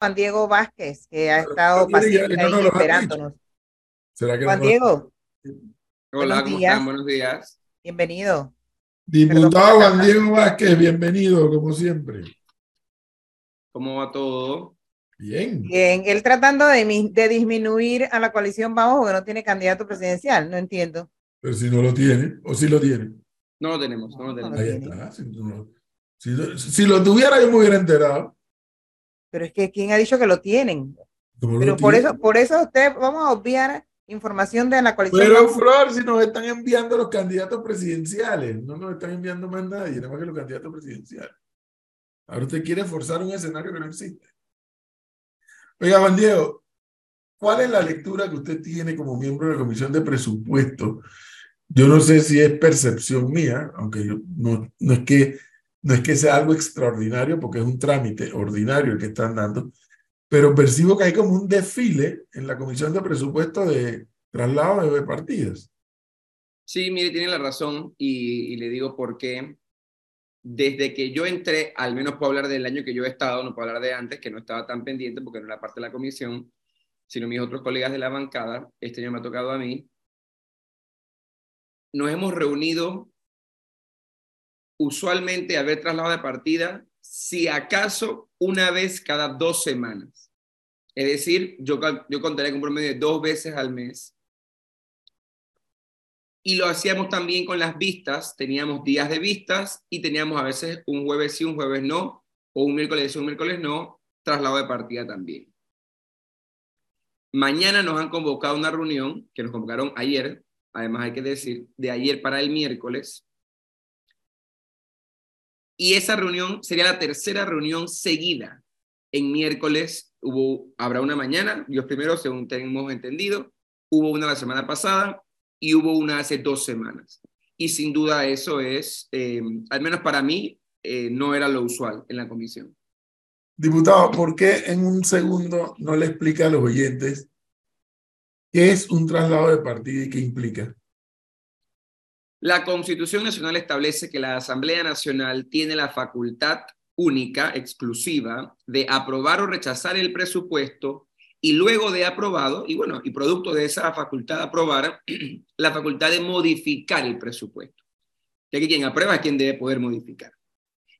Juan Diego Vázquez, que ha estado paciente ahí esperándonos. Juan Diego. Hola, ¿cómo están? Buenos días. Bienvenido. Diputado Juan Diego Vázquez, bienvenido, como siempre. ¿Cómo va todo? Bien. Bien, él tratando de, de disminuir a la coalición Vamos porque no tiene candidato presidencial, no entiendo. Pero si no lo tiene, o si lo tiene. No lo tenemos, no lo tenemos. Ahí está. Si, si, lo tuviera, yo me hubiera enterado. Pero es que ¿quién ha dicho que lo tienen? Pero por eso, por eso usted, vamos a obviar información de la coalición. Pero Flor, si nos están enviando los candidatos presidenciales, no nos están enviando más nadie, nada más que los candidatos presidenciales. Ahora usted quiere forzar un escenario que no existe. Oiga, Juan Diego, ¿cuál es la lectura que usted tiene como miembro de la Comisión de Presupuesto? Yo no sé si es percepción mía, aunque yo, no, no, es que, no es que sea algo extraordinario, porque es un trámite ordinario el que están dando, pero percibo que hay como un desfile en la Comisión de Presupuesto de traslado de partidas. Sí, mire, tiene la razón y, y le digo por qué desde que yo entré, al menos puedo hablar del año que yo he estado, no puedo hablar de antes, que no estaba tan pendiente porque no era parte de la comisión, sino mis otros colegas de la bancada, este año me ha tocado a mí, nos hemos reunido usualmente a ver traslado de partida, si acaso una vez cada dos semanas. Es decir, yo, yo contaré con un promedio de dos veces al mes y lo hacíamos también con las vistas, teníamos días de vistas y teníamos a veces un jueves sí, un jueves no, o un miércoles sí, un miércoles no, traslado de partida también. Mañana nos han convocado una reunión, que nos convocaron ayer, además hay que decir, de ayer para el miércoles. Y esa reunión sería la tercera reunión seguida. En miércoles hubo, habrá una mañana, los primeros, según tenemos entendido, hubo una la semana pasada, y hubo una hace dos semanas. Y sin duda eso es, eh, al menos para mí, eh, no era lo usual en la comisión. Diputado, ¿por qué en un segundo no le explica a los oyentes qué es un traslado de partida y qué implica? La Constitución Nacional establece que la Asamblea Nacional tiene la facultad única, exclusiva, de aprobar o rechazar el presupuesto y luego de aprobado, y bueno, y producto de esa facultad de aprobar, la facultad de modificar el presupuesto. Ya que quien aprueba es quien debe poder modificar.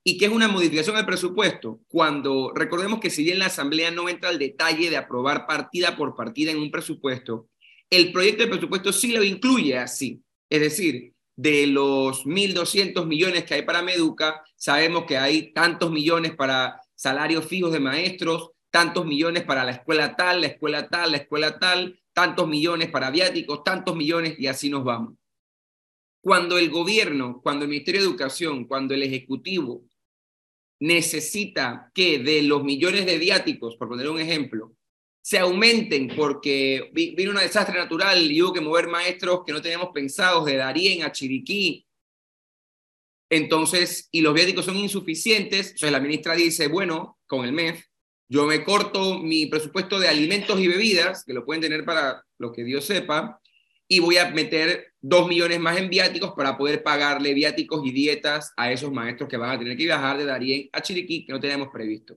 ¿Y qué es una modificación del presupuesto? Cuando recordemos que si bien la Asamblea no entra al detalle de aprobar partida por partida en un presupuesto, el proyecto de presupuesto sí lo incluye así. Es decir, de los 1.200 millones que hay para Meduca, sabemos que hay tantos millones para salarios fijos de maestros, tantos millones para la escuela tal, la escuela tal, la escuela tal, tantos millones para viáticos, tantos millones y así nos vamos. Cuando el gobierno, cuando el Ministerio de Educación, cuando el Ejecutivo necesita que de los millones de viáticos, por poner un ejemplo, se aumenten porque vino un desastre natural y hubo que mover maestros que no teníamos pensados de Darien a Chiriquí. Entonces, y los viáticos son insuficientes, entonces la ministra dice, bueno, con el MEF, yo me corto mi presupuesto de alimentos y bebidas, que lo pueden tener para lo que Dios sepa, y voy a meter dos millones más en viáticos para poder pagarle viáticos y dietas a esos maestros que van a tener que viajar de Darien a Chiriquí, que no tenemos previsto.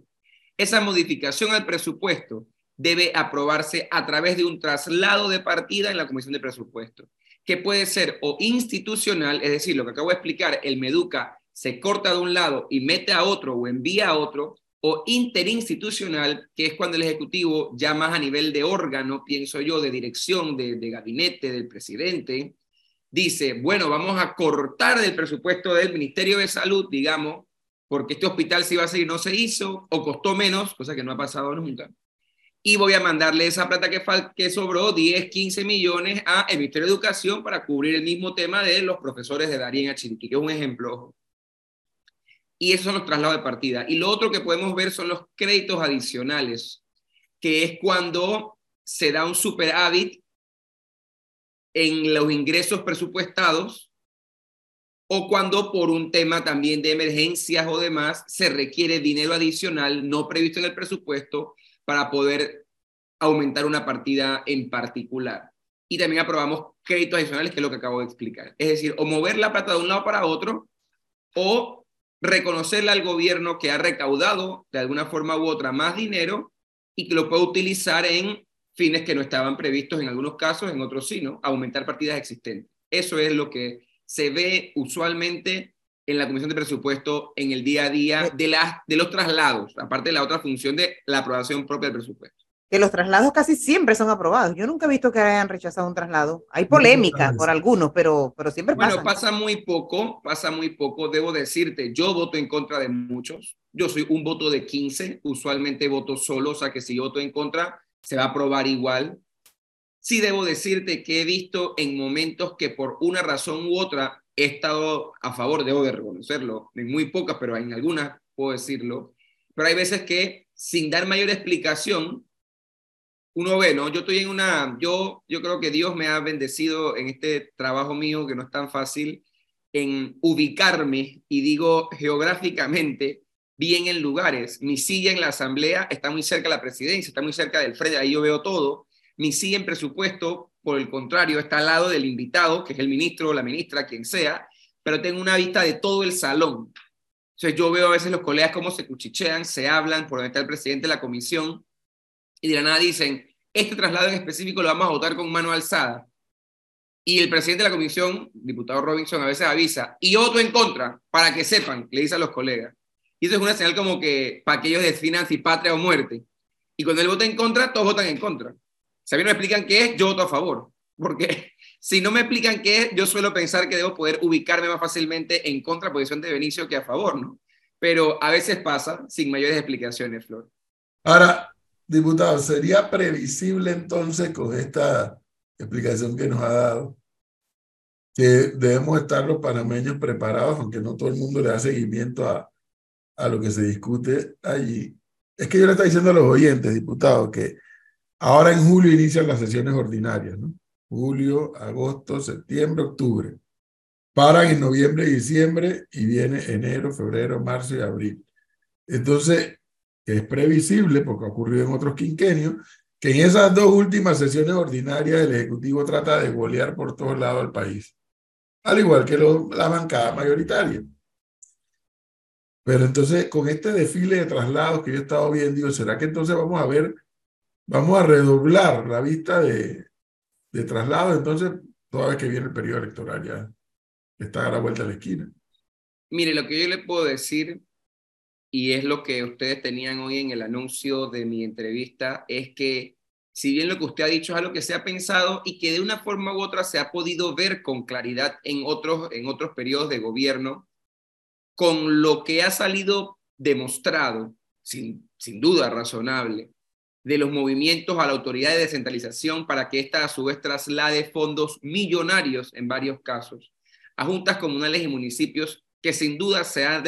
Esa modificación al presupuesto debe aprobarse a través de un traslado de partida en la Comisión de Presupuesto, que puede ser o institucional, es decir, lo que acabo de explicar, el Meduca se corta de un lado y mete a otro o envía a otro, o interinstitucional, que es cuando el Ejecutivo, ya más a nivel de órgano, pienso yo, de dirección, de, gabinete, del presidente, dice, bueno, vamos a cortar del presupuesto del Ministerio de Salud, digamos, porque este hospital se iba a hacer y no se hizo, o costó menos, cosa que no ha pasado nunca, y voy a mandarle esa plata que, que sobró, 10, 15 millones, a el Ministerio de Educación para cubrir el mismo tema de los profesores de Darien Achiriqui, que es un ejemplo y esos son los traslados de partida. Y lo otro que podemos ver son los créditos adicionales, que es cuando se da un superávit en los ingresos presupuestados o cuando por un tema también de emergencias o demás se requiere dinero adicional no previsto en el presupuesto para poder aumentar una partida en particular. Y también aprobamos créditos adicionales, que es lo que acabo de explicar. Es decir, o mover la plata de un lado para otro o reconocerle al gobierno que ha recaudado de alguna forma u otra más dinero y que lo puede utilizar en fines que no estaban previstos en algunos casos, en otros sí, ¿no? Aumentar partidas existentes. Eso es lo que se ve usualmente en la Comisión de Presupuesto en el día a día de, las, de los traslados, aparte de la otra función de la aprobación propia del presupuesto. Que los traslados casi siempre son aprobados. Yo nunca he visto que hayan rechazado un traslado. Hay polémica por algunos, pero, pero siempre pasa. Bueno, pasa muy poco, pasa muy poco. Debo decirte, yo voto en contra de muchos. Yo soy un voto de 15, usualmente voto solo, o sea que si voto en contra, se va a aprobar igual. Sí debo decirte que he visto en momentos que por una razón u otra he estado a favor, debo de reconocerlo, en muy pocas, pero en algunas puedo decirlo. Pero hay veces que sin dar mayor explicación, uno ve, ¿no? Yo estoy en una, yo, yo creo que Dios me ha bendecido en este trabajo mío que no es tan fácil en ubicarme y digo geográficamente bien en lugares. Mi silla en la asamblea está muy cerca de la presidencia, está muy cerca del frente, ahí yo veo todo. Mi silla en presupuesto, por el contrario, está al lado del invitado, que es el ministro o la ministra, quien sea, pero tengo una vista de todo el salón. Entonces yo veo a veces los colegas cómo se cuchichean, se hablan por donde está el presidente de la comisión y de la nada dicen, este traslado en específico lo vamos a votar con mano alzada. Y el presidente de la comisión, diputado Robinson, a veces avisa, y otro en contra, para que sepan, le dice a los colegas. Y eso es una señal como que para que ellos definan si patria o muerte. Y cuando él vota en contra, todos votan en contra. Si a mí no me explican qué es, yo voto a favor. Porque si no me explican qué es, yo suelo pensar que debo poder ubicarme más fácilmente en contraposición de Benicio que a favor, ¿no? Pero a veces pasa sin mayores explicaciones, Flor. Ahora, Diputado, ¿sería previsible entonces con esta explicación que nos ha dado que debemos estar los panameños preparados, aunque no todo el mundo le da seguimiento a, a lo que se discute allí? Es que yo le estoy diciendo a los oyentes, diputado, que ahora en julio inician las sesiones ordinarias, ¿no? Julio, agosto, septiembre, octubre. Paran en noviembre y diciembre y viene enero, febrero, marzo y abril. Entonces, es previsible, porque ha ocurrido en otros quinquenios, que en esas dos últimas sesiones ordinarias el Ejecutivo trata de golear por todos lados al país, al igual que la bancada mayoritaria. Pero entonces, con este desfile de traslados que yo he estado viendo, ¿será que entonces vamos a ver, vamos a redoblar la vista de, traslados? Entonces, toda vez que viene el periodo electoral ya está a la vuelta de la esquina. Mire, lo que yo le puedo decir y es lo que ustedes tenían hoy en el anuncio de mi entrevista, es que si bien lo que usted ha dicho es algo que se ha pensado y que de una forma u otra se ha podido ver con claridad en otros, en otros periodos de gobierno, con lo que ha salido demostrado, sin, sin duda razonable, de los movimientos a la autoridad de descentralización para que ésta a su vez traslade fondos millonarios en varios casos a juntas comunales y municipios que sin duda se ha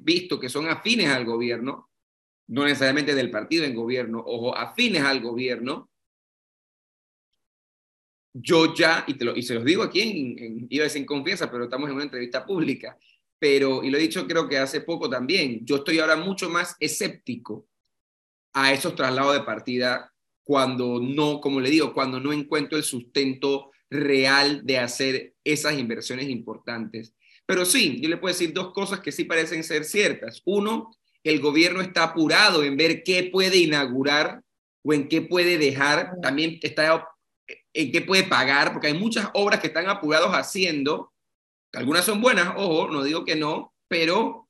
visto que son afines al gobierno, no necesariamente del partido en gobierno, ojo, afines al gobierno, yo ya, y, te lo, se los digo aquí, en, en, iba a decir confianza, pero estamos en una entrevista pública, pero, y lo he dicho creo que hace poco también, yo estoy ahora mucho más escéptico a esos traslados de partida cuando no, como le digo, cuando no encuentro el sustento real de hacer esas inversiones importantes. Pero sí, yo le puedo decir dos cosas que sí parecen ser ciertas. Uno, el gobierno está apurado en ver qué puede inaugurar o en qué puede dejar, también está en qué puede pagar, porque hay muchas obras que están apurados haciendo, algunas son buenas, ojo, no digo que no, pero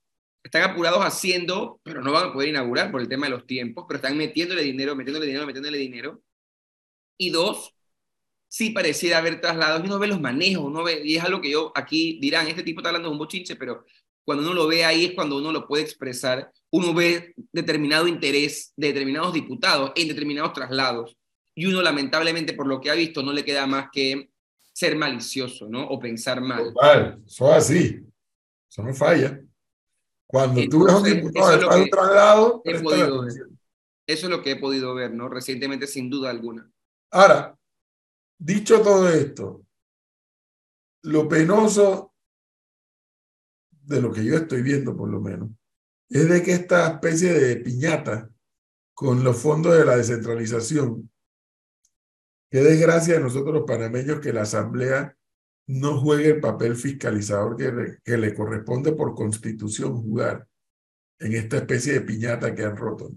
están apurados haciendo, pero no van a poder inaugurar por el tema de los tiempos, pero están metiéndole dinero, metiéndole dinero, metiéndole dinero. Y dos, sí pareciera haber traslados y uno ve los manejos, uno ve, y es algo que yo aquí dirán, este tipo está hablando de un bochinche, pero cuando uno lo ve ahí es cuando uno lo puede expresar, uno ve determinado interés de determinados diputados en determinados traslados, y uno lamentablemente por lo que ha visto no le queda más que ser malicioso, ¿no? O pensar mal. Eso es así, eso no falla. Cuando tú ves un diputado de un traslado, eso es lo que he podido ver, ¿no? Recientemente, sin duda alguna. Ahora, Dicho todo esto, lo penoso de lo que yo estoy viendo por lo menos, es de que esta especie de piñata con los fondos de la descentralización, qué desgracia de nosotros los panameños que la Asamblea no juegue el papel fiscalizador que le corresponde por constitución jugar en esta especie de piñata que han roto.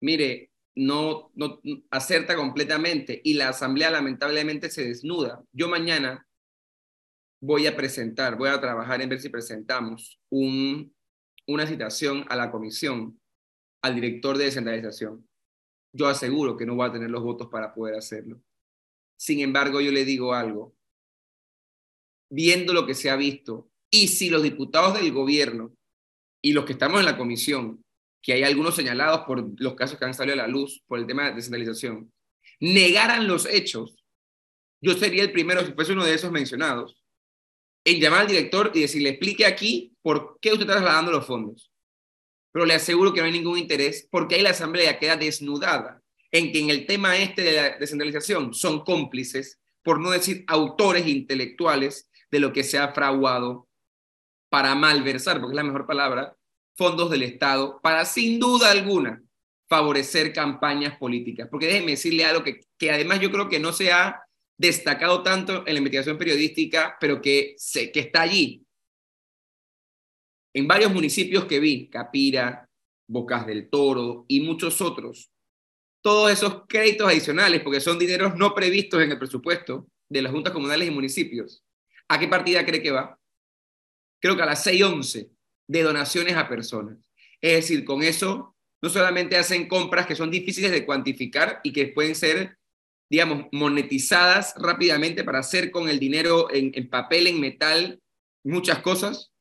mire, no, no acerta completamente y la asamblea lamentablemente se desnuda. Yo mañana voy a presentar, voy a trabajar en ver si presentamos un, una citación a la comisión, al director de descentralización. Yo aseguro que no va a tener los votos para poder hacerlo. Sin embargo, yo le digo algo. Viendo lo que se ha visto, y si los diputados del gobierno y los que estamos en la comisión, que hay algunos señalados por los casos que han salido a la luz por el tema de descentralización, negaran los hechos, yo sería el primero, si fuese uno de esos mencionados, en llamar al director y decirle, explique aquí por qué usted está trasladando los fondos. Pero le aseguro que no hay ningún interés porque ahí la asamblea queda desnudada en que en el tema este de la descentralización son cómplices, por no decir autores intelectuales de lo que se ha fraguado para malversar, porque es la mejor palabra, fondos del Estado para sin duda alguna favorecer campañas políticas. Porque déjeme decirle algo que, que además yo creo que no se ha destacado tanto en la investigación periodística, pero que, sé, que está allí. En varios municipios que vi, Capira, Bocas del Toro y muchos otros, todos esos créditos adicionales, porque son dineros no previstos en el presupuesto de las juntas comunales y municipios, ¿a qué partida cree que va? Creo que a las 6.11 de donaciones a personas. Es decir, con eso no solamente hacen compras que son difíciles de cuantificar y que pueden ser digamos, monetizadas rápidamente para hacer con el dinero en, papel, en metal, muchas cosas,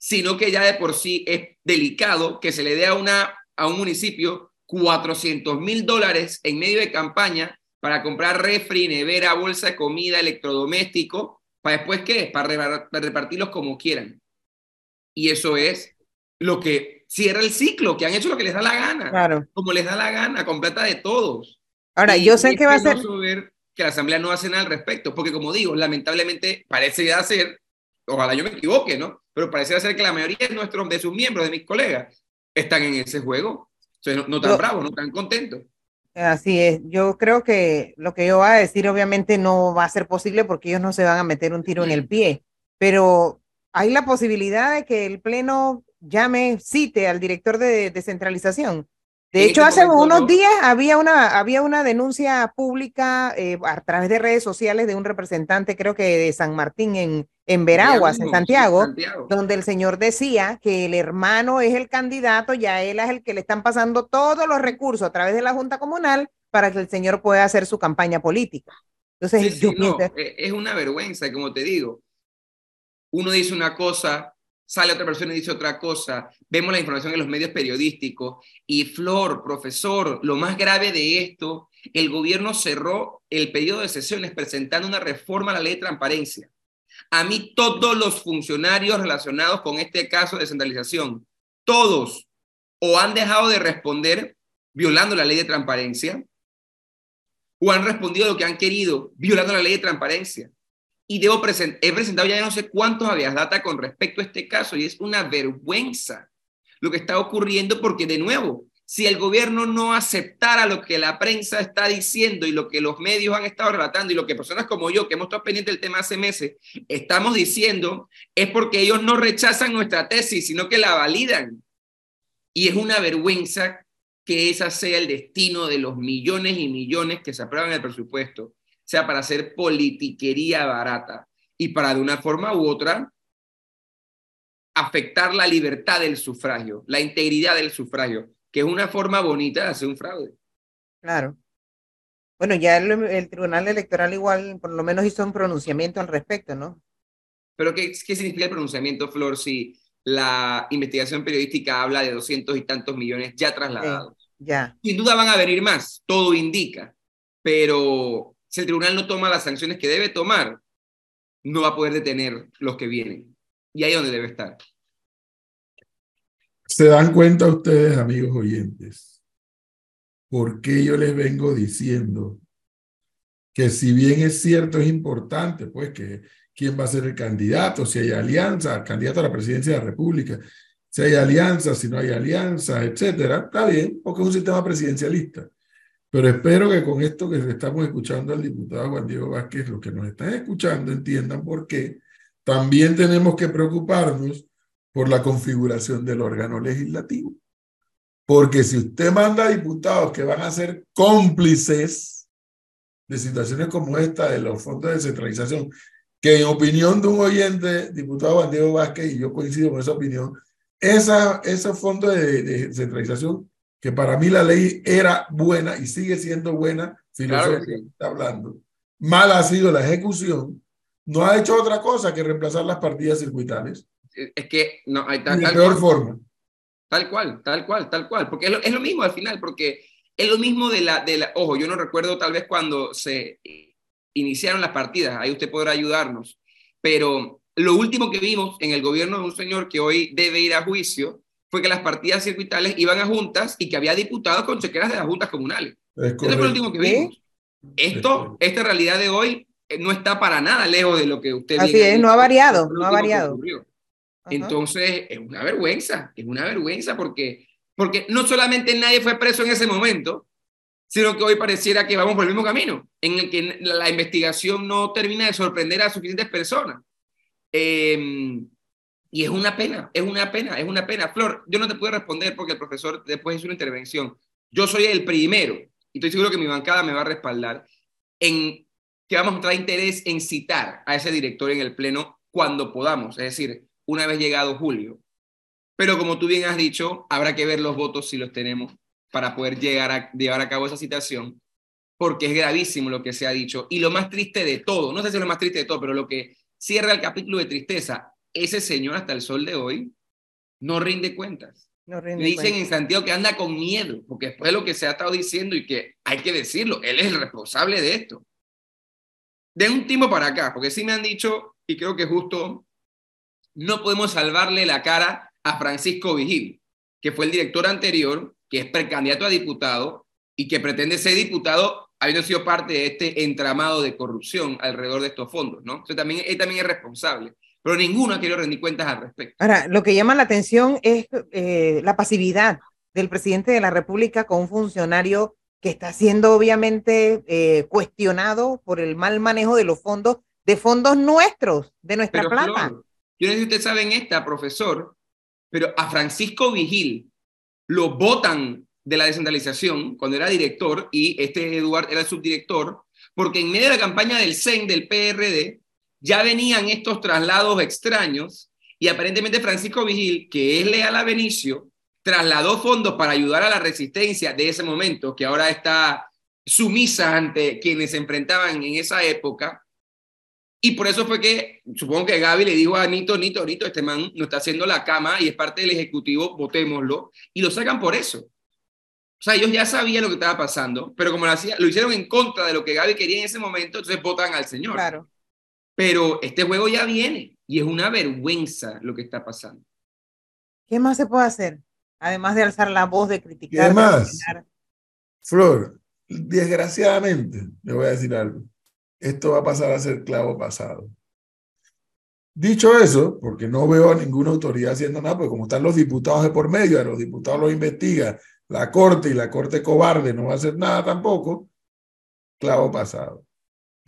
sino que ya de por sí es delicado que se le dé a, una, a un municipio 400 mil dólares en medio de campaña para comprar refri, nevera, bolsa de comida, electrodoméstico, para después qué? Para repartirlos como quieran. Y eso es lo que cierra el ciclo, que han hecho lo que les da la gana, claro. como les da la gana, completa de todos. Ahora, yo sé que va a ser... ver que la Asamblea no hace nada al respecto, porque como digo, lamentablemente parece ser, ojalá yo me equivoque, ¿no? Pero parece ser que la mayoría de, nuestros, de sus miembros, de mis colegas, están en ese juego. O no, no tan bravos, no tan contentos. Así es, yo creo que lo que yo voy a decir obviamente no va a ser posible porque ellos no se van a meter un tiro en el pie, pero hay la posibilidad de que el Pleno llame, cite al director de descentralización de hecho, hace unos días había una, había una denuncia pública eh, a través de redes sociales de un representante, creo que de San Martín en, en Veraguas, en Santiago, donde el señor decía que el hermano es el candidato y a él es el que le están pasando todos los recursos a través de la Junta Comunal para que el señor pueda hacer su campaña política. Entonces, e, es una vergüenza, como te digo. Uno dice una cosa, sale otra persona y dice otra cosa, vemos la información en los medios periodísticos. Y Flor, profesor, lo más grave de esto, el gobierno cerró el periodo de sesiones presentando una reforma a la ley de transparencia. A mí todos los funcionarios relacionados con este caso de descentralización, todos o han dejado de responder violando la ley de transparencia o han respondido lo que han querido violando la ley de transparencia y debo presentar, he presentado ya no sé cuántos habeas data con respecto a este caso y es una vergüenza lo que está ocurriendo porque de nuevo, si el gobierno no aceptara lo que la prensa está diciendo y lo que los medios han estado relatando y lo que personas como yo, que hemos estado pendientes del tema hace meses, estamos diciendo, es porque ellos no rechazan nuestra tesis, sino que la validan. Y es una vergüenza que ese sea el destino de los millones y millones que se aprueban el presupuesto sea para hacer politiquería barata y para de una forma u otra afectar la libertad del sufragio, la integridad del sufragio, que es una forma bonita de hacer un fraude. Claro. Bueno, ya el, Tribunal Electoral igual por lo menos hizo un pronunciamiento al respecto, ¿no? Pero ¿qué, qué significa el pronunciamiento, Flor, si la investigación periodística habla de doscientos y tantos millones ya trasladados? ya. Sin duda van a venir más, todo indica, pero si el tribunal no toma las sanciones que debe tomar, no va a poder detener los que vienen. Y ahí es donde debe estar. ¿Se dan cuenta ustedes, amigos oyentes, por qué yo les vengo diciendo que si bien es cierto, es importante, pues, que quién va a ser el candidato, si hay alianza, candidato a la presidencia de la República, si hay alianza, si no hay alianza, etcétera, está bien, porque es un sistema presidencialista. Pero espero que con esto que estamos escuchando al diputado Juan Diego Vázquez, los que nos están escuchando entiendan por qué también tenemos que preocuparnos por la configuración del órgano legislativo. Porque si usted manda diputados que van a ser cómplices de situaciones como esta de los fondos de descentralización, que en opinión de un oyente, diputado Juan Diego Vázquez, y yo coincido con esa opinión, esa, ese fondo de, de descentralización, que para mí la ley era buena y sigue siendo buena, filosóficamente hablando, mal ha sido la ejecución, no ha hecho otra cosa que reemplazar las partidas circuitales. Es que no hay tal, de peor forma. Tal cual, tal cual, tal cual. Porque es lo, es lo, mismo al final, porque es lo mismo de la, de la. Ojo, yo no recuerdo tal vez cuando se iniciaron las partidas, ahí usted podrá ayudarnos. Pero lo último que vimos en el gobierno de un señor que hoy debe ir a juicio fue que las partidas circuitales iban a juntas y que había diputados con chequeras de las juntas comunales. Es Eso fue lo último que vimos. Esto, esta realidad de hoy eh, no está para nada lejos de lo que usted Así es, no ha variado, no ha variado. Entonces, es una vergüenza, es una vergüenza porque, porque no solamente nadie fue preso en ese momento, sino que hoy pareciera que vamos por el mismo camino, en el que la investigación no termina de sorprender a suficientes personas. Em, y es una pena, es una pena, es una pena. Flor, yo no te puedo responder porque el profesor después hizo una intervención. Yo soy el primero, y estoy seguro que mi bancada me va a respaldar, en que vamos a mostrar interés en citar a ese director en el Pleno cuando podamos, es decir, una vez llegado julio. Pero como tú bien has dicho, habrá que ver los votos si los tenemos para poder llegar a llevar a cabo esa citación, porque es gravísimo lo que se ha dicho. Y lo más triste de todo, no sé si es lo más triste de todo, pero lo que cierra el capítulo de tristeza, ese señor hasta el sol de hoy no rinde cuentas. No rinde Me dicen en Santiago que anda con miedo, porque después de lo que se ha estado diciendo y que hay que decirlo, él es el responsable de esto. De un tiempo para acá, porque sí me han dicho, y creo que justo, no podemos salvarle la cara a Francisco Vigil, que fue el director anterior que es precandidato a diputado y que pretende ser diputado habiendo sido parte de este entramado de corrupción alrededor de estos fondos, ¿no? Entonces también, él también es responsable, pero ninguno ha querido rendir cuentas al respecto. Ahora, lo que llama la atención es eh, la pasividad del presidente de la República con un funcionario que está siendo obviamente eh, cuestionado por el mal manejo de los fondos, de fondos nuestros, de nuestra plata. yo no sé si ustedes saben esta, profesor, pero a Francisco Vigil, lo votan de la descentralización cuando era director y este Eduardo era el subdirector, porque en medio de la campaña del CEN, del PRD, ya venían estos traslados extraños y aparentemente Francisco Vigil, que es leal a Benicio, trasladó fondos para ayudar a la resistencia de ese momento, que ahora está sumisa ante quienes se enfrentaban en esa época, y por eso fue que, supongo que Gaby le dijo a Nito, Nito, Nito, este man no está haciendo la cama y es parte del Ejecutivo, votémoslo, y lo sacan por eso. O sea, ellos ya sabían lo que estaba pasando, pero como lo, hacía, lo hicieron en contra de lo que Gaby quería en ese momento, entonces votan al señor. Claro. Pero este juego ya viene y es una vergüenza lo que está pasando. ¿Qué más se puede hacer? Además de alzar la voz, de criticar. ¿Qué más? Flor, desgraciadamente, le voy a decir algo esto va a pasar a ser clavo pasado. Dicho eso, porque no veo a ninguna autoridad haciendo nada, porque como están los diputados de por medio, a los diputados los investiga la Corte y la Corte cobarde no va a hacer nada tampoco, clavo pasado.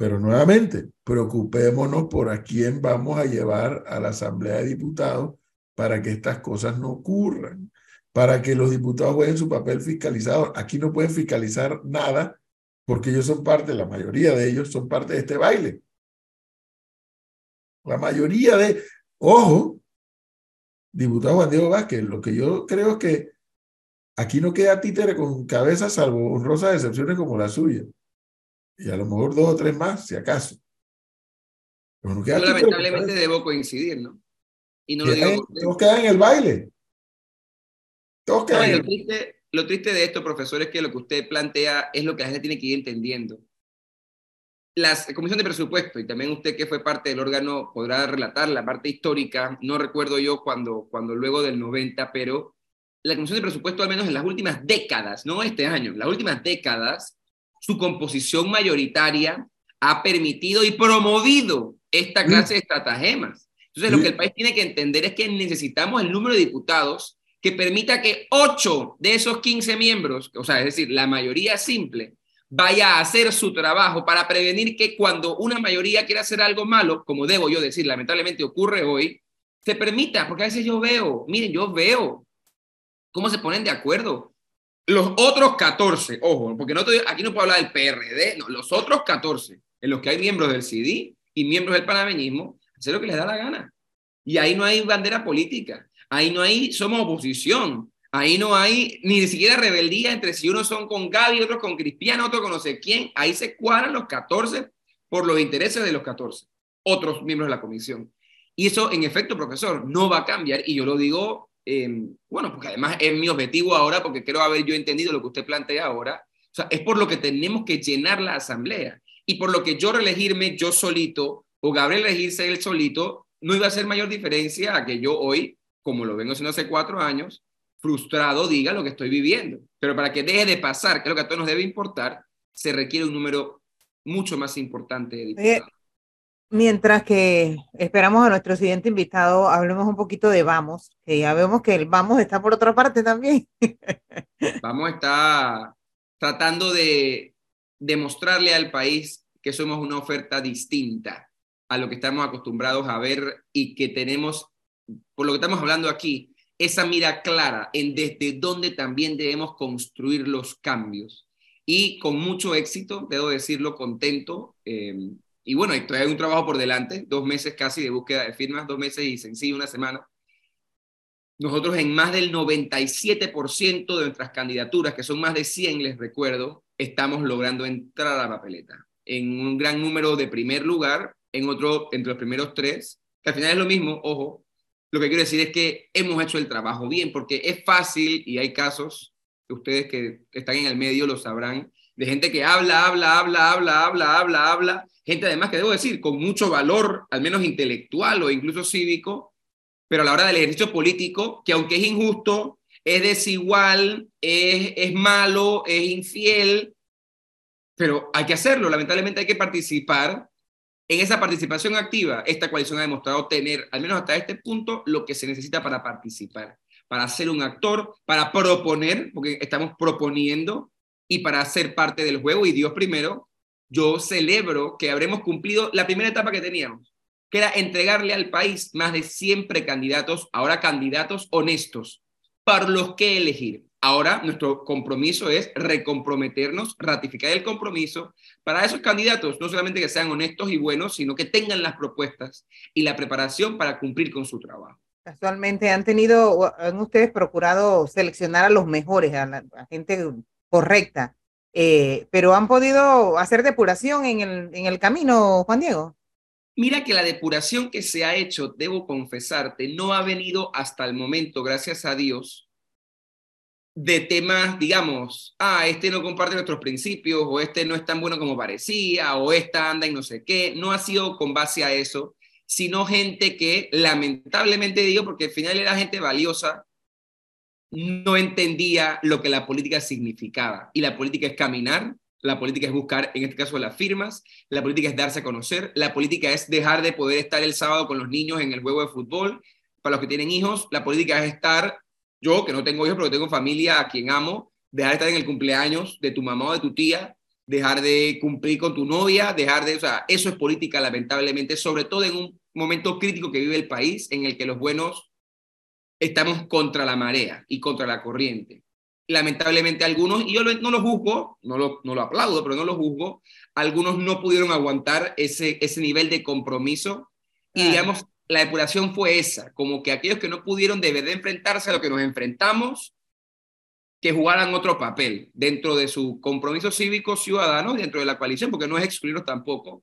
Pero nuevamente, preocupémonos por a quién vamos a llevar a la Asamblea de Diputados para que estas cosas no ocurran, para que los diputados jueguen su papel fiscalizador. Aquí no pueden fiscalizar nada porque ellos son parte, la mayoría de ellos son parte de este baile. La mayoría de, ojo, diputado Juan Diego Vázquez, lo que yo creo es que aquí no queda títere con cabeza salvo honrosas excepciones como la suya. Y a lo mejor dos o tres más, si acaso. yo lamentablemente debo coincidir, ¿no? Y no lo digo. Todos quedan en el baile. Todos quedan en el baile. Lo triste de esto, profesor, es que lo que usted plantea es lo que la gente tiene que ir entendiendo. La Comisión de Presupuesto, y también usted que fue parte del órgano podrá relatar la parte histórica, no recuerdo yo cuando, cuando luego del 90, pero la Comisión de Presupuesto, al menos en las últimas décadas, no este año, las últimas décadas, su composición mayoritaria ha permitido y promovido esta clase de estratagemas. Entonces, lo que el país tiene que entender es que necesitamos el número de diputados que permita que 8 de esos 15 miembros, o sea, es decir, la mayoría simple, vaya a hacer su trabajo para prevenir que cuando una mayoría quiera hacer algo malo, como debo yo decir, lamentablemente ocurre hoy, se permita, porque a veces yo veo, miren, yo veo cómo se ponen de acuerdo Los otros 14, ojo, porque no aquí no puedo hablar del PRD, los otros 14, en los que hay miembros del CD y miembros del panameñismo, hacer lo que les da la gana. Y ahí no hay bandera política, ahí no hay, somos oposición, ahí no hay ni siquiera rebeldía entre si unos son con Gaby, otros con Cristiano, otros con no sé quién, ahí se cuadran los 14 por los intereses de los 14, otros miembros de la comisión. Y eso, en efecto, profesor, no va a cambiar, y yo lo digo Em, bueno, porque además es mi objetivo ahora, porque creo haber yo entendido lo que usted plantea ahora, o sea, es por lo que tenemos que llenar la asamblea y por lo que yo reelegirme yo solito o Gabriel elegirse él solito, no iba a hacer mayor diferencia a que yo hoy, como lo vengo haciendo hace cuatro años, frustrado diga lo que estoy viviendo. Pero para que deje de pasar, que es lo que a todos nos debe importar, se requiere un número mucho más importante de diputados. Mientras que esperamos a nuestro siguiente invitado, hablemos un poquito de Vamos, que ya vemos que el Vamos está por otra parte también. Vamos está tratando de demostrarle al país que somos una oferta distinta a lo que estamos acostumbrados a ver y que tenemos, por lo que estamos hablando aquí, esa mira clara en desde dónde también debemos construir los cambios. Y con mucho éxito, debo decirlo, contento. Eh, y bueno, todavía hay un trabajo por delante, dos meses casi de búsqueda de firmas, dos meses y sencillo, una semana. Nosotros en más del 97% de nuestras candidaturas, que son más de 100, les recuerdo, estamos logrando entrar a la papeleta. En un gran número de primer lugar, en otro, entre los primeros tres, que al final es lo mismo, ojo, lo que quiero decir es que hemos hecho el trabajo bien, porque es fácil y hay casos, ustedes que están en el medio lo sabrán, de gente que habla, habla, habla, habla, habla, habla, habla, gente además que debo decir, con mucho valor, al menos intelectual o incluso cívico, pero a la hora del ejercicio político, que aunque es injusto, es desigual, es, es malo, es infiel, pero hay que hacerlo, lamentablemente hay que participar. En esa participación activa, esta coalición ha demostrado tener, al menos hasta este punto, lo que se necesita para participar, para ser un actor, para proponer, porque estamos proponiendo, y para ser parte del juego y Dios primero, yo celebro que habremos cumplido la primera etapa que teníamos, que era entregarle al país más de 100 precandidatos, ahora candidatos honestos, para los que elegir. Ahora nuestro compromiso es recomprometernos, ratificar el compromiso para esos candidatos, no solamente que sean honestos y buenos, sino que tengan las propuestas y la preparación para cumplir con su trabajo. Casualmente han tenido, han ustedes procurado seleccionar a los mejores, a la gente correcta. Eh, pero han podido hacer depuración en el, en el camino, Juan Diego. Mira que la depuración que se ha hecho, debo confesarte, no ha venido hasta el momento, gracias a Dios, de temas, digamos, ah, este no comparte nuestros principios, o este no es tan bueno como parecía, o esta anda y no sé qué. No ha sido con base a eso, sino gente que lamentablemente digo, porque al final era gente valiosa, no entendía lo que la política significaba. Y la política es caminar, la política es buscar, en este caso, las firmas, la política es darse a conocer, la política es dejar de poder estar el sábado con los niños en el juego de fútbol. Para los que tienen hijos, la política es estar, yo que no tengo hijos, pero tengo familia a quien amo, dejar de estar en el cumpleaños de tu mamá o de tu tía, dejar de cumplir con tu novia, dejar de, o sea, eso es política lamentablemente, sobre todo en un momento crítico que vive el país, en el que los buenos estamos contra la marea y contra la corriente. Lamentablemente algunos, y yo no lo juzgo, no lo, no lo aplaudo, pero no lo juzgo, algunos no pudieron aguantar ese, ese nivel de compromiso. Y digamos, la depuración fue esa, como que aquellos que no pudieron deber de enfrentarse a lo que nos enfrentamos, que jugaran otro papel dentro de su compromiso cívico ciudadano, dentro de la coalición, porque no es excluirlos tampoco,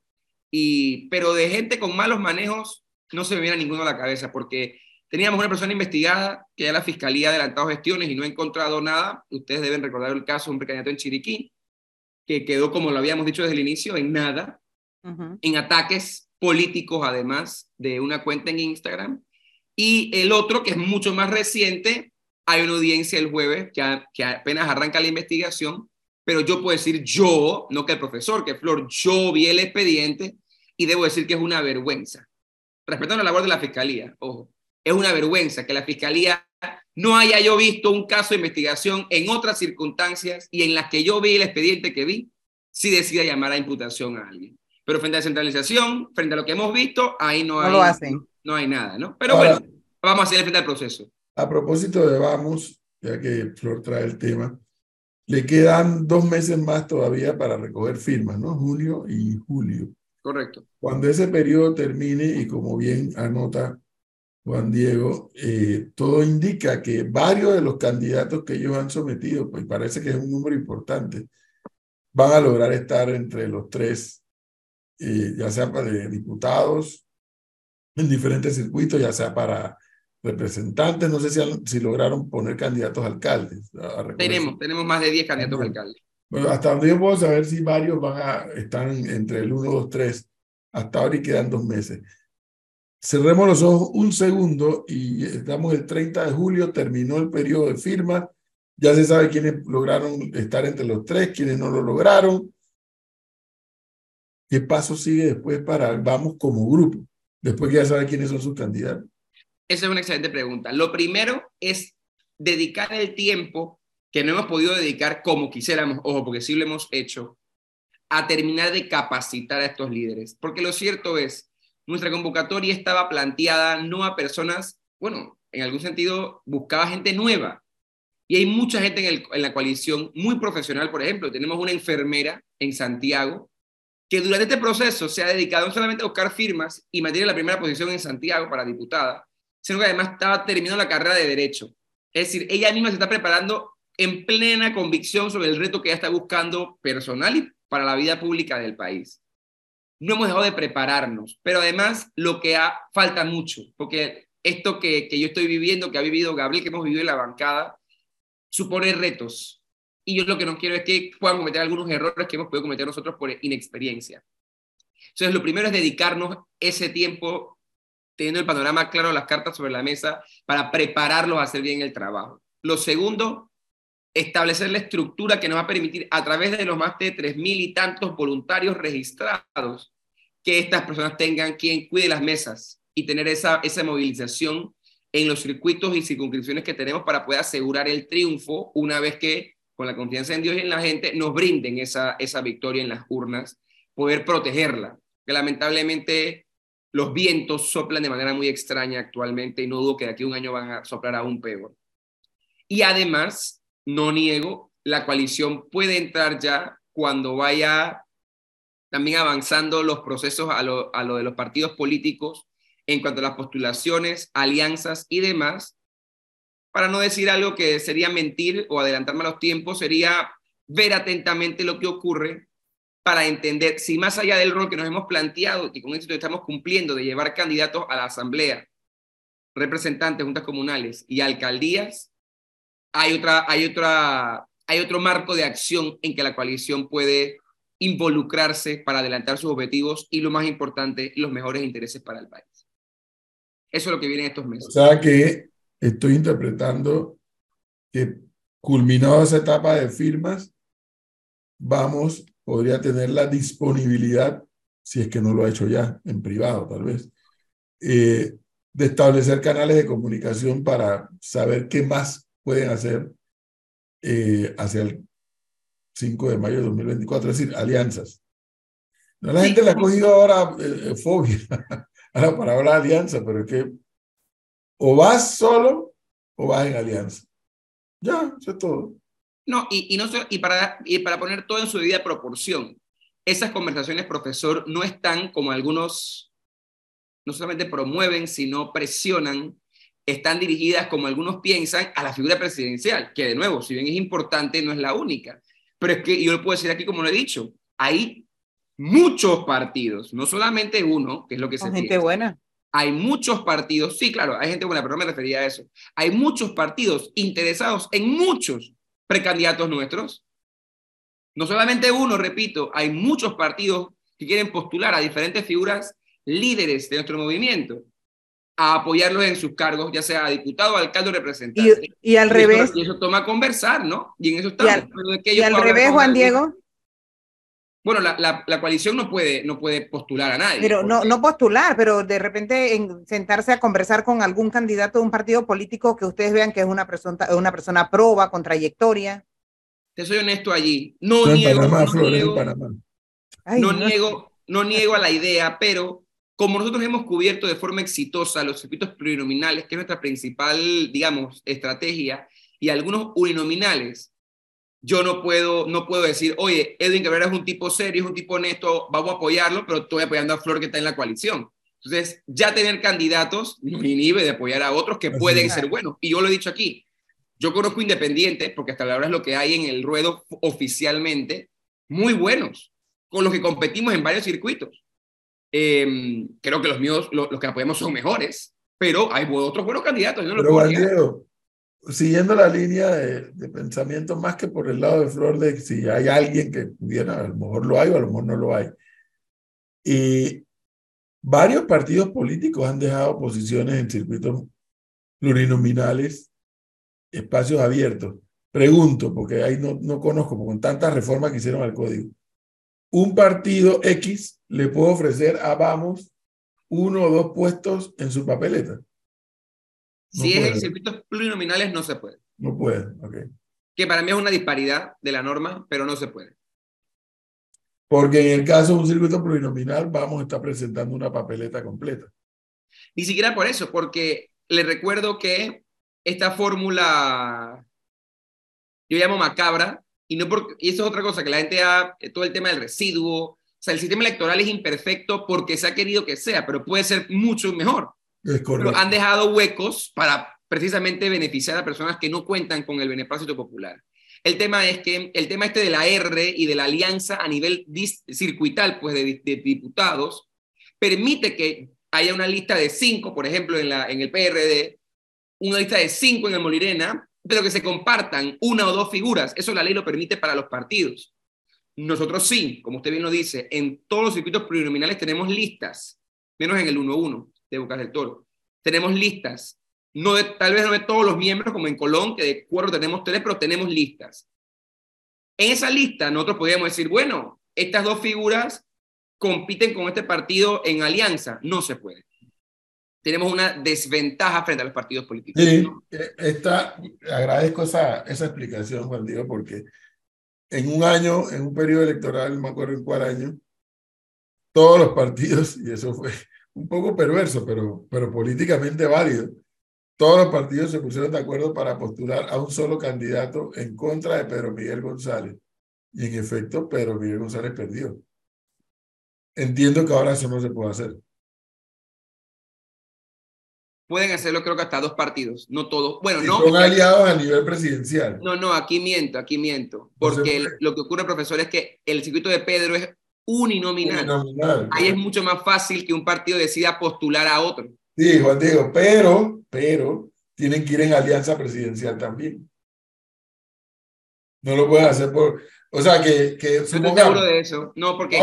y, pero de gente con malos manejos no se me viene a ninguno a la cabeza, porque Teníamos una persona investigada que ya la fiscalía ha adelantado gestiones y no ha encontrado nada. Ustedes deben recordar el caso de un precandidato en Chiriquí, que quedó, como lo habíamos dicho desde el inicio, en nada, en ataques políticos, además de una cuenta en Instagram. Y el otro, que es mucho más reciente, hay una audiencia el jueves que, que apenas arranca la investigación, pero yo puedo decir yo, no que el profesor, que Flor, yo vi el expediente y debo decir que es una vergüenza. Respetando la labor de la fiscalía, ojo es una vergüenza que la Fiscalía no haya yo visto un caso de investigación en otras circunstancias y en las que yo vi el expediente que vi, si decida llamar a imputación a alguien. Pero frente a la centralización, frente a lo que hemos visto, ahí no, hay, no, hay nada, ¿no? Pero bueno, vamos a hacer frente al proceso. A propósito de vamos, ya que Flor trae el tema, le quedan dos meses más todavía para recoger firmas, ¿no? Junio y julio. Correcto. Cuando ese periodo termine, y como bien anota Juan Diego, eh, todo indica que varios de los candidatos que ellos han sometido, pues parece que es un número importante, van a lograr estar entre los tres, eh, ya sea para diputados en diferentes circuitos, ya sea para representantes, no sé si, si lograron poner candidatos alcaldes. tenemos, tenemos más de 10 candidatos alcaldes. Bueno, hasta donde yo puedo saber si varios van a estar entre el 1, 2, 3 hasta ahora y quedan dos meses. Cerremos los ojos un segundo y estamos el 30 de julio, terminó el periodo de firma, ya se sabe quiénes lograron estar entre los tres, quiénes no lo lograron. ¿Qué paso sigue después para vamos como grupo? Después que ya sabe quiénes son sus candidatos. Esa es una excelente pregunta. Lo primero es dedicar el tiempo que no hemos podido dedicar como quisiéramos, ojo, porque sí lo hemos hecho, a terminar de capacitar a estos líderes. Porque lo cierto es, nuestra convocatoria estaba planteada no a personas, bueno, en algún sentido buscaba gente nueva. Y hay mucha gente en, la coalición muy profesional, por ejemplo, tenemos una enfermera en Santiago que durante este proceso se ha dedicado no solamente a buscar firmas y mantiene la primera posición en Santiago para diputada, sino que además estaba terminando la carrera de Derecho. Es decir, ella misma se está preparando en plena convicción sobre el reto que ella está buscando personal y para la vida pública del país. No hemos dejado de prepararnos, pero además lo que falta mucho, porque esto que, que yo estoy viviendo, que ha vivido Gabriel, que hemos vivido en la bancada, supone retos. Y yo lo que no quiero es que puedan cometer algunos errores que hemos podido cometer nosotros por inexperiencia. Entonces, lo primero es dedicarnos ese tiempo teniendo el panorama claro, las cartas sobre la mesa, para prepararlos a hacer bien el trabajo. Lo segundo, establecer la estructura que nos va a permitir, a través de los más de tres mil y tantos voluntarios registrados, que estas personas tengan quien cuide las mesas y tener esa, esa movilización en los circuitos y circunscripciones que tenemos para poder asegurar el triunfo una vez que, con la confianza en Dios y en la gente, nos brinden esa, esa victoria en las urnas, poder protegerla. Que lamentablemente los vientos soplan de manera muy extraña actualmente y no dudo que de aquí a un año van a soplar aún peor. Y además, no niego, la coalición puede entrar ya cuando vaya también avanzando los procesos a lo, a lo de los partidos políticos en cuanto a las postulaciones, alianzas y demás. Para no decir algo que sería mentir o adelantarme a los tiempos, sería ver atentamente lo que ocurre para entender si más allá del rol que nos hemos planteado y con éxito estamos cumpliendo de llevar candidatos a la asamblea, representantes, juntas comunales y alcaldías, hay, otra, hay, otra, hay otro marco de acción en que la coalición puede involucrarse para adelantar sus objetivos y lo más importante, los mejores intereses para el país. Eso es lo que viene en estos meses. O sea que estoy interpretando que culminada esa etapa de firmas, vamos podría tener la disponibilidad, si es que no lo ha hecho ya, en privado tal vez, eh, de establecer canales de comunicación para saber qué más pueden hacer eh, hacia el 5 de mayo de 2024, es decir, alianzas. No, la gente le ha cogido ahora eh, fobia a la palabra alianza, pero es que o vas solo o vas en alianza. Ya, eso es todo. No, y, y, no, y, para, y para poner todo en su debida proporción, esas conversaciones, profesor, no están como algunos, no solamente promueven, sino presionan, están dirigidas, como algunos piensan, a la figura presidencial, que de nuevo, si bien es importante, no es la única. Pero es que yo lo puedo decir aquí, como lo he dicho, hay muchos partidos, no solamente uno, que es lo que se gente buena. Hay muchos partidos, sí, claro, hay gente buena, pero no me refería a eso. Hay muchos partidos interesados en muchos precandidatos nuestros. No solamente uno, repito, hay muchos partidos que quieren postular a diferentes figuras líderes de nuestro movimiento a apoyarlos en sus cargos, ya sea diputado, alcalde o representante. Y, al revés. y eso toma conversar, ¿no? Y en eso estamos. Y al, revés, Juan Diego. Bueno, la, la, coalición no puede, no puede postular a nadie. Pero no, no postular, pero de repente en sentarse a conversar con algún candidato de un partido político que ustedes vean que es una persona, una persona proba, con trayectoria. Te soy honesto allí. No niego, no, niego, no, niego, no niego a la idea, pero como nosotros hemos cubierto de forma exitosa los circuitos plurinominales, que es nuestra principal, digamos, estrategia, y algunos uninominales, yo no puedo, no puedo decir, oye, Edwin Cabrera es un tipo serio, es un tipo honesto, vamos a apoyarlo, pero estoy apoyando a Flor que está en la coalición. Entonces, ya tener candidatos no inhibe de apoyar a otros que pueden ser buenos. Y yo lo he dicho aquí, yo conozco independientes, porque hasta ahora es lo que hay en el ruedo oficialmente, muy buenos, con los que competimos en varios circuitos. Em, creo que los míos, los, que apoyamos son mejores, pero hay otros buenos candidatos. No pero siguiendo la línea de, de, pensamiento, más que por el lado de Flor, de si hay alguien que pudiera, a lo mejor lo hay o a lo mejor no lo hay. Y varios partidos políticos han dejado posiciones en circuitos plurinominales, espacios abiertos. Pregunto, porque ahí no, no conozco, con tantas reformas que hicieron al código. Un partido X le puede ofrecer a Vamos uno o dos puestos en su papeleta. si es en circuitos plurinominales, no se puede. No puede, ok. Que para mí es una disparidad de la norma, pero no se puede. Porque en el caso de un circuito plurinominal, vamos a estar presentando una papeleta completa. Ni siquiera por eso, porque le recuerdo que esta fórmula, yo llamo macabra, y, no porque, y eso es otra cosa, que la gente ha, todo el tema del residuo, o sea, el sistema electoral es imperfecto porque se ha querido que sea, pero puede ser mucho mejor. Es pero han dejado huecos para precisamente beneficiar a personas que no cuentan con el beneplácito popular. El tema es que el tema este de la R y de la alianza a nivel circuital, pues de, diputados, permite que haya una lista de cinco, por ejemplo, en, la, en el PRD, una lista de cinco en el Molirena, pero que se compartan una o dos figuras. Eso la ley lo permite para los partidos. Nosotros sí, como usted bien lo dice, en todos los circuitos plurinominales tenemos listas, menos en el 1-1 de Bocas del Toro. Tenemos listas, tal vez no de todos los miembros, como en Colón, que de cuatro tenemos tres, pero tenemos listas. En esa lista nosotros podríamos decir, bueno, estas dos figuras compiten con este partido en alianza. No se puede tenemos una desventaja frente a los partidos políticos. Sí, eh, está, agradezco esa, esa explicación, Juan Diego, porque en un año, en un periodo electoral, no me acuerdo en cuál año, todos los partidos, y eso fue un poco perverso, pero, pero políticamente válido, todos los partidos se pusieron de acuerdo para postular a un solo candidato en contra de Pedro Miguel González. Y en efecto, Pedro Miguel González perdió. Entiendo que ahora eso no se puede hacer pueden hacerlo creo que hasta dos partidos, no todos. Bueno, no. Son aliados a nivel presidencial. No, no, aquí miento, aquí miento. Porque lo que ocurre, profesor, es que el circuito de Pedro es uninominal. uninominal Ahí es mucho más fácil que un partido decida postular a otro. Sí, Juan Diego, pero, pero tienen que ir en alianza presidencial también. No lo pueden hacer por, o sea, que... que seguro de eso. No, porque...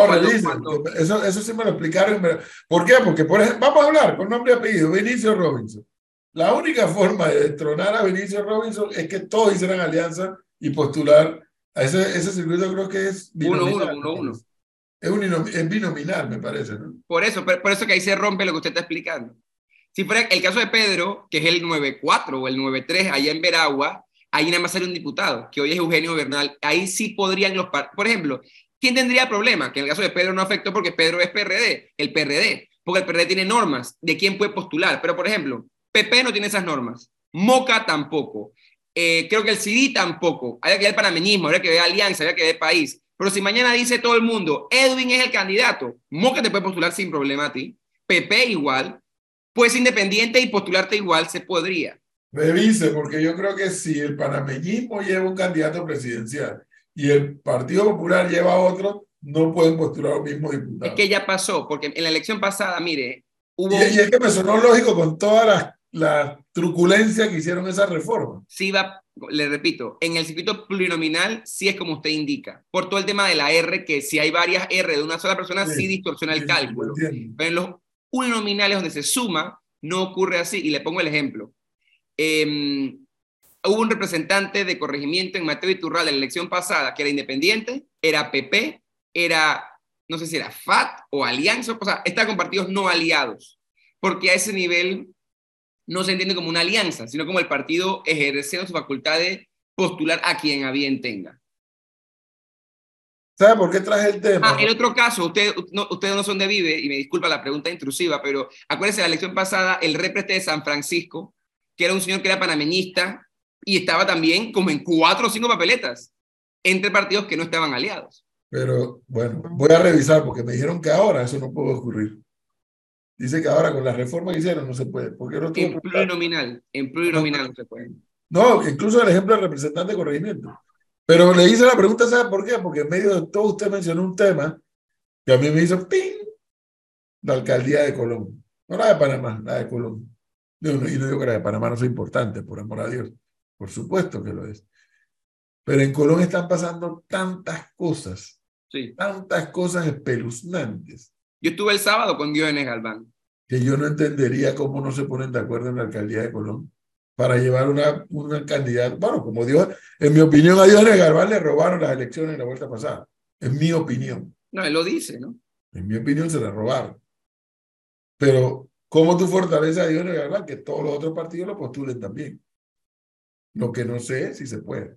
Eso, eso sí me lo explicaron. ¿Por qué? Porque, por ejemplo, vamos a hablar con nombre y apellido, Vinicio Robinson. La única forma de destronar a Vinicio Robinson es que todos hicieran alianza y postular a ese, ese circuito, creo que es... Uno, uno, uno, uno. Es, un, es binominal, me parece, ¿no? Por eso, por, eso que ahí se rompe lo que usted está explicando. Si fuera el caso de Pedro, que es el 9-4 o el 9-3 allá en Veragua, ahí nada más sale un diputado, que hoy es Eugenio Bernal, ahí sí podrían los, por ejemplo, ¿quién tendría problema? Que en el caso de Pedro no afectó porque Pedro es PRD, el PRD, porque el PRD tiene normas de quién puede postular, pero por ejemplo, PP no tiene esas normas, Moca tampoco, eh, creo que el CD tampoco, habría que ver panameñismo, habría que ver alianza, habría que ver país, pero si mañana dice todo el mundo, Edwin es el candidato, Moca te puede postular sin problema a ti, PP igual, pues independiente y postularte igual se podría. Revise, porque yo creo que si el panameñismo lleva un candidato presidencial y el Partido Popular lleva otro, no pueden postular al mismo diputado. Es que ya pasó, porque en la elección pasada, mire, hubo... Y, es que me sonó lógico con toda la, la truculencia que hicieron esas reformas. Sí, va, le repito, en el circuito plurinominal sí es como usted indica, por todo el tema de la R, que si hay varias R de una sola persona, sí, distorsiona el cálculo. Pero en los uninominales donde se suma, no ocurre así. Y le pongo el ejemplo. Em, hubo un representante de corregimiento en Mateo Iturral en la elección pasada que era independiente, era PP, era, no sé si era FAT o Alianza, o sea, está con partidos no aliados, porque a ese nivel no se entiende como una alianza, sino como el partido ejerciendo su facultad de postular a quien a bien tenga. ¿Sabe por qué traje el tema? Ah, el otro caso, usted, no, ustedes no son de Vive, y me disculpa la pregunta intrusiva, pero acuérdense, la elección pasada, el represte de San Francisco que era un señor que era panameñista y estaba también como en cuatro o cinco papeletas. entre partidos que no estaban aliados. Pero bueno, voy a revisar porque me dijeron que ahora eso no puede ocurrir. Dice que ahora con la reforma que hicieron no se puede. Porque no en plurinominal, en plurinominal no se puede. No, incluso el ejemplo del representante de corregimiento. Pero le hice la pregunta, ¿sabe por qué? Porque en medio de todo usted mencionó un tema que a mí me hizo ¡ping! La alcaldía de Colón. No la de Panamá, la de Colón. Y no digo que la de Panamá no sea importante, por amor a Dios. Por supuesto que lo es. Pero en Colón están pasando tantas cosas, sí. tantas cosas espeluznantes. Yo estuve el sábado con Diogenes Galván. Que yo no entendería cómo no se ponen de acuerdo en la alcaldía de Colón para llevar una, una candidata. Bueno, como Dios, en mi opinión, a Diogenes Galván le robaron las elecciones en la vuelta pasada. En mi opinión. No, él lo dice, ¿no? En mi opinión, se la robaron. Pero, ¿cómo tú fortaleces a Diogenes Galván? Que todos los otros partidos lo postulen también. Lo que no sé es si se puede.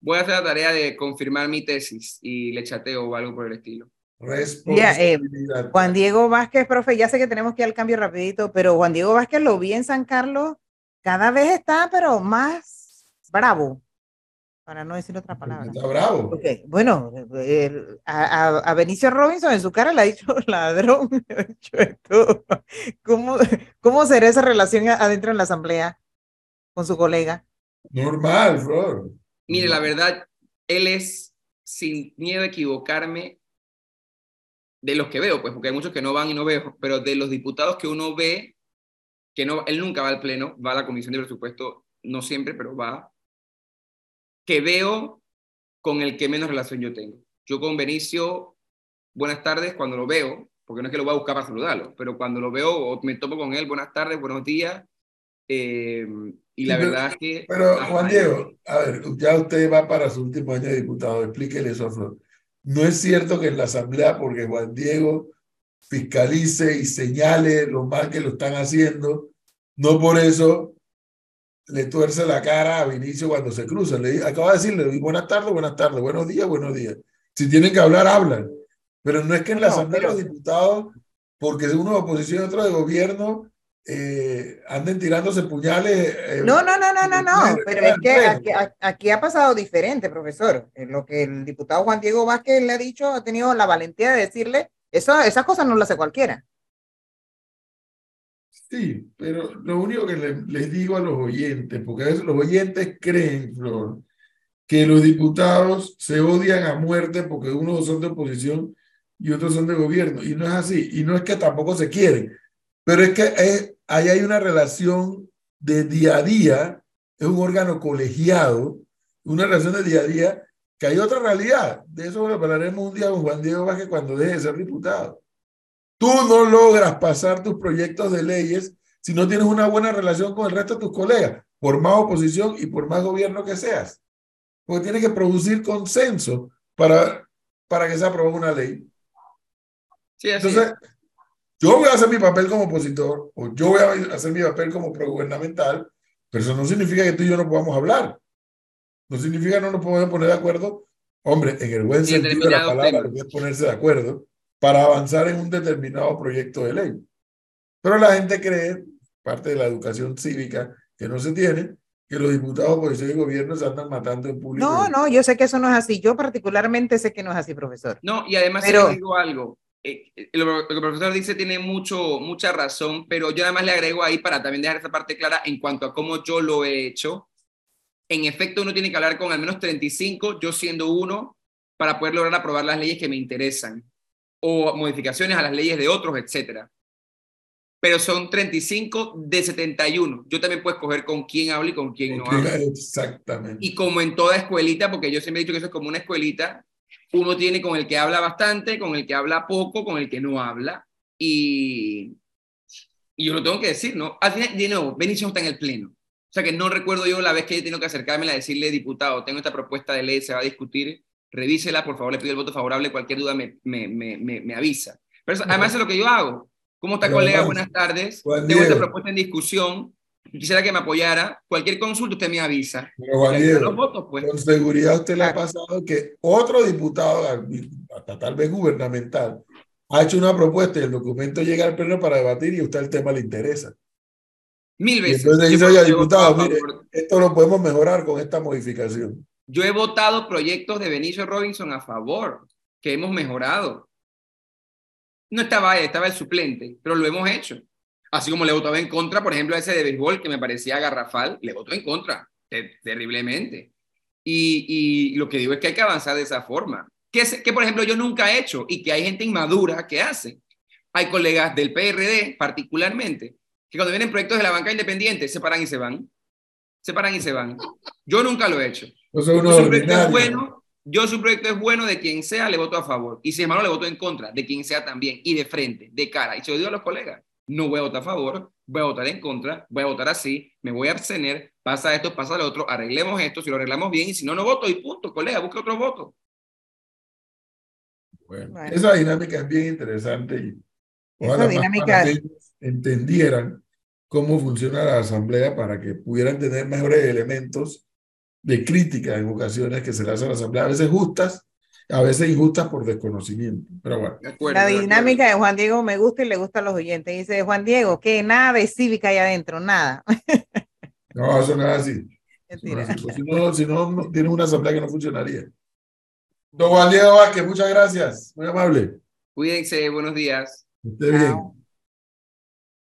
Voy a hacer la tarea de confirmar mi tesis y le chateo o algo por el estilo. Eh, Juan Diego Vázquez, profe, ya sé que tenemos que ir al cambio rapidito, pero Juan Diego Vázquez lo vi en San Carlos, cada vez está, pero más bravo, para no decir otra palabra. Está bravo. Bueno, a, Benicio Robinson en su cara le ha dicho ladrón. ¿Cómo, ¿Cómo será esa relación adentro en la asamblea con su colega? Normal, Flor. Mire, la verdad, él es, sin miedo a equivocarme, de los que veo, pues, porque hay muchos que no van y no veo, pero de los diputados que uno ve, que no, él nunca va al pleno, va a la comisión de presupuesto, no siempre, pero va, que veo con el que menos relación yo tengo. Yo con Benicio, buenas tardes cuando lo veo, porque no es que lo voy a buscar para saludarlo, pero cuando lo veo o me topo con él, buenas tardes, buenos días, eh, y la verdad es que... Pero Juan Diego, a ver, ya usted va para su último año de diputado, explíquele eso a Flor. No es cierto que en la Asamblea, porque Juan Diego fiscalice y señale lo mal que lo están haciendo, no por eso le tuerce la cara a Vinicio cuando se cruza. Le acaba de decirle buenas tardes, buenas tardes, buenos días, buenos días. Si tienen que hablar, hablan. Pero no es que en la Asamblea de los Diputados, porque uno de oposición y otro de gobierno, eh, anden tirándose puñales. Eh, no, no, no, no, no, no, pero es que aquí, ha pasado diferente, profesor. Lo que el diputado Juan Diego Vázquez le ha dicho, ha tenido la valentía de decirle, eso, esas cosas no las hace cualquiera. Sí, pero lo único que les digo a los oyentes, porque a veces los oyentes creen, Flor, que los diputados se odian a muerte porque unos son de oposición y otros son de gobierno, y no es así, y no es que tampoco se quieren, pero es que es, ahí hay una relación de día a día, es un órgano colegiado, una relación de día a día, que hay otra realidad. De eso hablaremos un día con Juan Diego Vázquez cuando deje de ser diputado. Tú no logras pasar tus proyectos de leyes si no tienes una buena relación con el resto de tus colegas, por más oposición y por más gobierno que seas. Porque tienes que producir consenso para, para que se apruebe una ley. Sí, Entonces, yo voy a hacer mi papel como opositor o yo voy a hacer mi papel como progubernamental, pero eso no significa que tú y yo no podamos hablar. No significa que no nos podemos poner de acuerdo. Hombre, en el buen sentido de la palabra, lo que es ponerse de acuerdo para avanzar en un determinado proyecto de ley. Pero la gente cree, parte de la educación cívica que no se tiene, que los diputados, oposición y gobierno se andan matando en público. No, no, yo sé que eso no es así. Yo particularmente sé que no es así, profesor. No, y además pero... digo algo. Eh, eh, lo, que el profesor dice tiene mucho, mucha razón, pero yo nada más le agrego ahí para también dejar esa parte clara en cuanto a cómo yo lo he hecho. En efecto, uno tiene que hablar con al menos 35, yo siendo uno, para poder lograr aprobar las leyes que me interesan o modificaciones a las leyes de otros, etcétera. Pero son 35 de 71. Yo también puedo escoger con quién hablo y con quién no hablo. Exactamente. Y como en toda escuelita, porque yo siempre he dicho que eso es como una escuelita, uno tiene con el que habla bastante, con el que habla poco, con el que no habla. Y, y yo lo tengo que decir, ¿no? Al final, de nuevo, Benicio está en el pleno. O sea que no recuerdo yo la vez que he tenido que acercarme a decirle, diputado, tengo esta propuesta de ley, se va a discutir, revísela, por favor, le pido el voto favorable, cualquier duda me, me, me, me avisa. Pero además es lo que yo hago. ¿Cómo está, colega? Buenas tardes. Tengo esta propuesta en discusión quisiera que me apoyara. Cualquier consulta usted me avisa. pues. Con seguridad usted le ha pasado que otro diputado, hasta tal vez gubernamental, ha hecho una propuesta y el documento llega al pleno para debatir y a usted el tema le interesa. Mil veces. entonces dice, oye, diputado, mire, esto lo podemos mejorar con esta modificación. Yo he votado proyectos de Benicio Robinson a favor, que hemos mejorado. No estaba él, estaba el suplente, pero lo hemos hecho. Así como le votaba en contra, por ejemplo, a ese de béisbol que me parecía garrafal, le votó en contra, terriblemente. Y, lo que digo es que hay que avanzar de esa forma. Que, que, por ejemplo, yo nunca he hecho y que hay gente inmadura que hace. Hay colegas del PRD, particularmente, que cuando vienen proyectos de la banca independiente se paran y se van. Se paran y se van. Yo nunca lo he hecho. O sea, uno su proyecto es bueno, yo su proyecto es bueno, de quien sea le voto a favor. Y si es malo, le voto en contra, de quien sea también. Y de frente, de cara. Y se lo digo a los colegas. No voy a votar a favor, voy a votar en contra, voy a votar así, me voy a abstener, pasa esto, pasa lo otro, arreglemos esto, si lo arreglamos bien, y si no, no voto y punto, colega, busque otro voto. Bueno, esa dinámica es bien interesante y ojalá dinámica... entendieran cómo funciona la asamblea para que pudieran tener mejores elementos de crítica en ocasiones que se le hacen a la asamblea, a veces justas, a veces injustas por desconocimiento. Pero bueno. la dinámica de, Juan Diego me gusta y le gusta a los oyentes. Dice Juan Diego que nada de cívica ahí adentro, nada. No, eso no es así. Si, no, si no, tiene una asamblea que no funcionaría. Don Juan Diego Vázquez, muchas gracias. Muy amable. Cuídense, buenos días. Esté bien.